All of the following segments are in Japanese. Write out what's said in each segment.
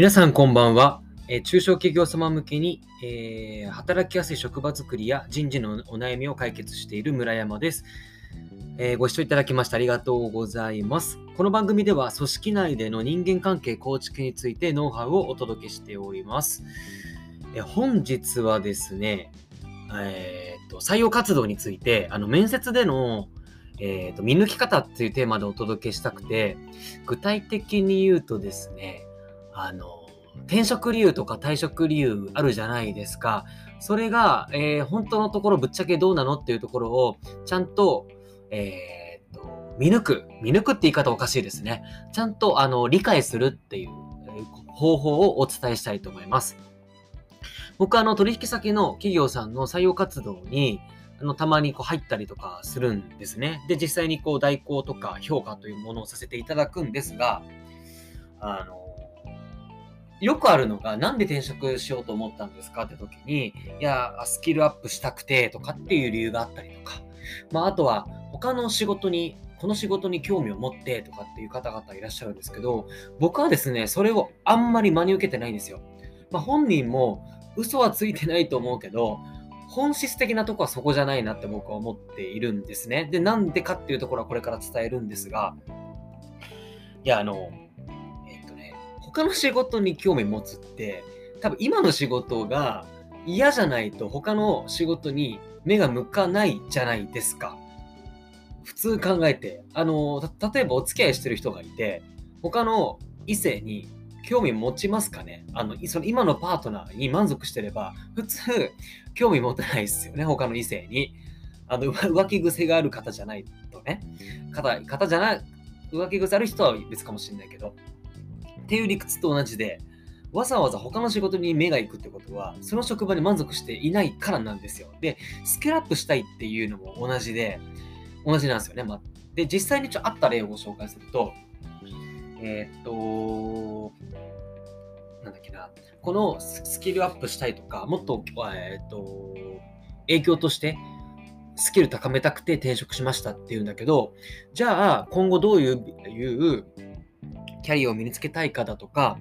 皆さんこんばんは。え中小企業様向けに、えー働きやすい職場づくりや人事のお悩みを解決している村山です。えーご視聴いただきましてありがとうございます。この番組では組織内での人間関係構築についてノウハウをお届けしております。えー本日はですね、えーと採用活動についてあの面接でのえーっと見抜き方っていうテーマでお届けしたくて具体的に言うとですねあの転職理由とか退職理由あるじゃないですか。それが、えー本当のところぶっちゃけどうなのっていうところをちゃんと、えーっと見抜く。見抜くって言い方おかしいですね。ちゃんとあの理解するっていう方法をお伝えしたいと思います。僕はあの取引先の企業さんの採用活動にあのたまにこう入ったりとかするんですね。で、実際にこう代行とか評価というものをさせていただくんですが、あの、よくあるのが、なんで転職しようと思ったんですかって時に、いや、スキルアップしたくてとかっていう理由があったりとか、まあ、あとは他の仕事に、この仕事に興味を持ってとかっていう方々いらっしゃるんですけど、僕はですね、それをあんまり真に受けてないんですよ。まあ、本人も嘘はついてないと思うけど、本質的なとこはそこじゃないなって僕は思っているんですね。で、なんでかっていうところはこれから伝えるんですが、いや、あの、他の仕事に興味持つって、多分今の仕事が嫌じゃないと他の仕事に目が向かないじゃないですか。普通考えて、あの、例えばお付き合いしてる人がいて、他の異性に興味持ちますかね？あの、その今のパートナーに満足してれば、普通、興味持てないですよね、他の異性に。あの、浮浮気癖がある方じゃないとね。方、方じゃない、浮気癖ある人は別かもしれないけど。っていう理屈と同じで、わざわざ他の仕事に目が行くってことは、その職場に満足していないからなんですよ。で、スキルアップしたいっていうのも同じで、同じなんですよね。まあ、で、実際にちょっとあった例をご紹介すると、えーっと、なんだっけな、このスキルアップしたいとか、もっと、えーっと、影響として、スキル高めたくて転職しましたっていうんだけど、じゃあ、今後どう、いうキャリアを身につけたいかだとか、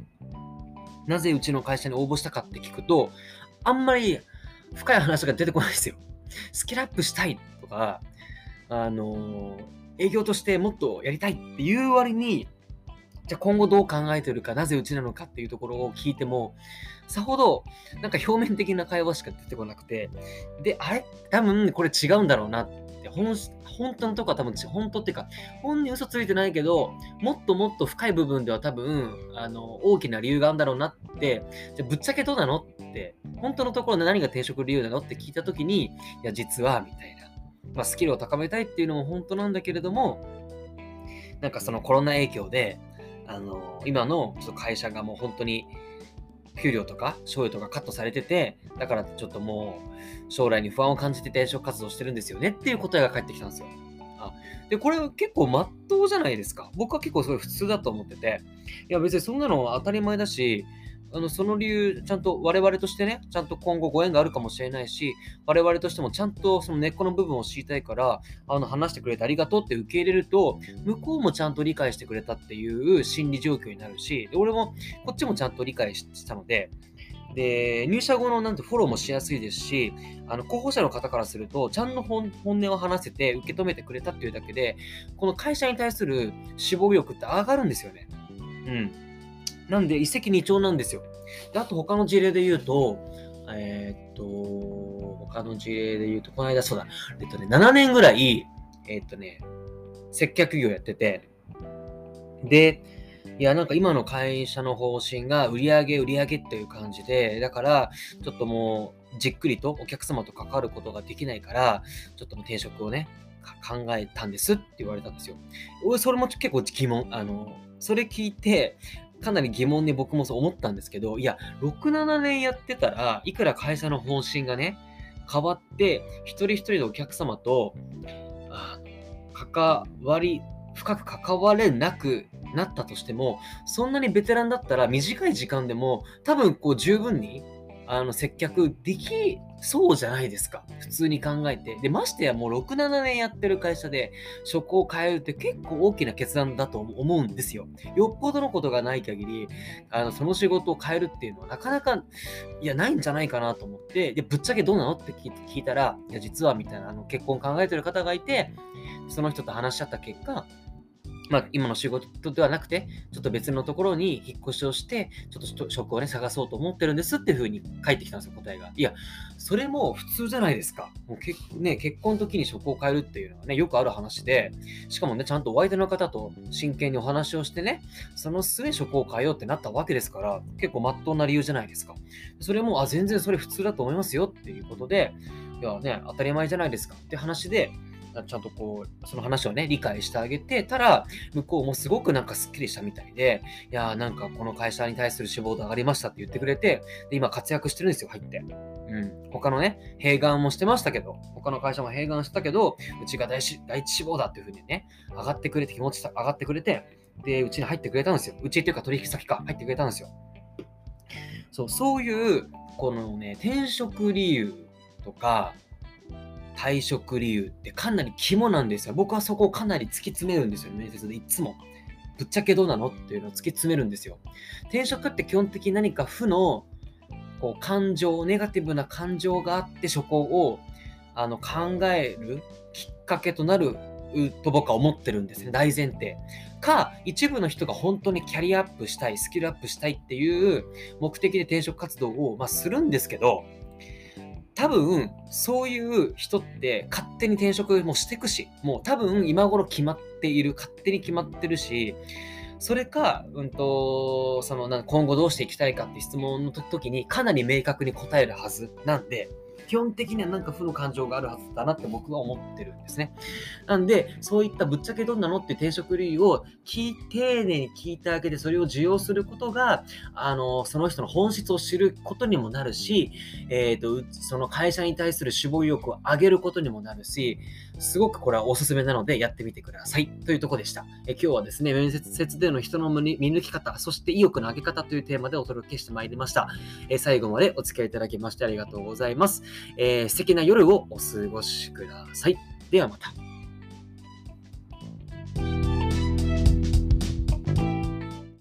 なぜうちの会社に応募したかって聞くと、あんまり深い話が出てこないですよ。スキルアップしたいとか、あの営業としてもっとやりたいっていう割に、じゃあ今後どう考えてるか、なぜうちなのかっていうところを聞いても、さほどなんか表面的な会話しか出てこなくて、で、あれ？多分これ違うんだろうなって、本本当のとこは多分本当っていうか、本に嘘ついてないけど、もっともっと深い部分では多分、あの、大きな理由があるんだろうなって、じゃぶっちゃけどうなのって、本当のところで何が転職理由なのって聞いたときに、いや、実は、みたいな。まあ、スキルを高めたいっていうのも本当なんだけれども、なんかそのコロナ影響で、あの、今のちょっと会社がもう本当に、給料とか賞与とかカットされてて、だからちょっともう将来に不安を感じて転職活動してるんですよねっていう答えが返ってきたんですよ。あで、これ結構まっとうじゃないですか。僕は結構すごい普通だと思ってて、いや別にそんなの当たり前だし、あのその理由、ちゃんと我々としてね、ちゃんと今後ご縁があるかもしれないし、我々としてもちゃんとその根っこの部分を知りたいから、あの話してくれてありがとうって受け入れると、向こうもちゃんと理解してくれたっていう心理状況になるし、俺もこっちもちゃんと理解したので、で、入社後のなんてフォローもしやすいですし、あの候補者の方からすると、ちゃんと本本音を話せて受け止めてくれたっていうだけで、この会社に対する志望力って上がるんですよね。うん。なんで、一石二鳥なんですよ。であと、他の事例で言うと、えーっと、他の事例で言うと、この間、そうだ、えっとね、7年ぐらい、えっとね、接客業やってて、で、いや、なんか今の会社の方針が売り上げ、売り上げっていう感じで、だから、ちょっともう、じっくりとお客様と関わることができないから、ちょっともう転職をね、考えたんですって言われたんですよ。俺、それも結構疑問。あの、それ聞いて、かなり疑問に僕もそう思ったんですけど、いや、6、7年やってたらいくら会社の方針がね、変わって、一人一人のお客様と、関わり、深く関われなくなったとしても、そんなにベテランだったら短い時間でも多分こう十分にあの接客できそうじゃないですか。普通に考えて。で、ましてやもう6、7年やってる会社で職を変えるって結構大きな決断だと思うんですよ。よっぽどのことがない限り、あのその仕事を変えるっていうのはなかなか、いや、ないんじゃないかなと思って、で、ぶっちゃけどうなのって聞いたら、いや、実はみたいな、あの結婚考えてる方がいて、その人と話し合った結果、まあ、今の仕事ではなくて、ちょっと別のところに引っ越しをして、ちょっと職をね、探そうと思ってるんですっていうふうに返ってきたんですよ、答えが。いや、それも普通じゃないですか。もう結,、ね、結婚の時に職を変えるっていうのはね、よくある話で、しかもね、ちゃんとお相手の方と真剣にお話をしてね、その末職を変えようってなったわけですから、結構まっとうな理由じゃないですか。それも、あ、全然それ普通だと思いますよっていうことで、いやね、当たり前じゃないですかって話で、ちゃんとこう、その話をね、理解してあげてたら、向こうもすごくなんかスッキリしたみたいで、いやーなんかこの会社に対する志望度上がりましたって言ってくれて、で今活躍してるんですよ、入って。うん。他のね、併願もしてましたけど、他の会社も併願したけど、うちが第一第一志望だっていう風にね、上がってくれて、気持ち上がってくれて、で、うちに入ってくれたんですよ。うちっていうか取引先か、入ってくれたんですよ。そう、そういう、このね、転職理由とか、退職理由ってかなり肝なんですよ。僕はそこをかなり突き詰めるんですよ、面接でいつも。ぶっちゃけどうなのっていうのを突き詰めるんですよ。転職って基本的に何か負のこう感情、ネガティブな感情があってそこをあの考えるきっかけとなると僕は思ってるんですね、大前提。か、一部の人が本当にキャリアアップしたい、スキルアップしたいっていう目的で転職活動を、ま、するんですけど、多分、そういう人って勝手に転職もしてくし、もう多分今頃決まっている、勝手に決まってるし、それか、うんと、そのなん、今後どうしていきたいかって質問の時にかなり明確に答えるはずなんで、基本的にはなんか負の感情があるはずだなって僕は思ってるんですね。なんで、そういったぶっちゃけどんなのって転職理由を聞丁寧に聞いてあげて、それを受容することが、あの、その人の本質を知ることにもなるし、えっ、ー、と、その会社に対する志望意欲を上げることにもなるし、すごくこれはおすすめなのでやってみてください。というとこでした。え今日はですね、面接での人の見抜き方、そして意欲の上げ方というテーマでお届けしてまいりました。え最後までお付き合いいただきましてありがとうございます。えー、素敵な夜をお過ごしください。ではまた。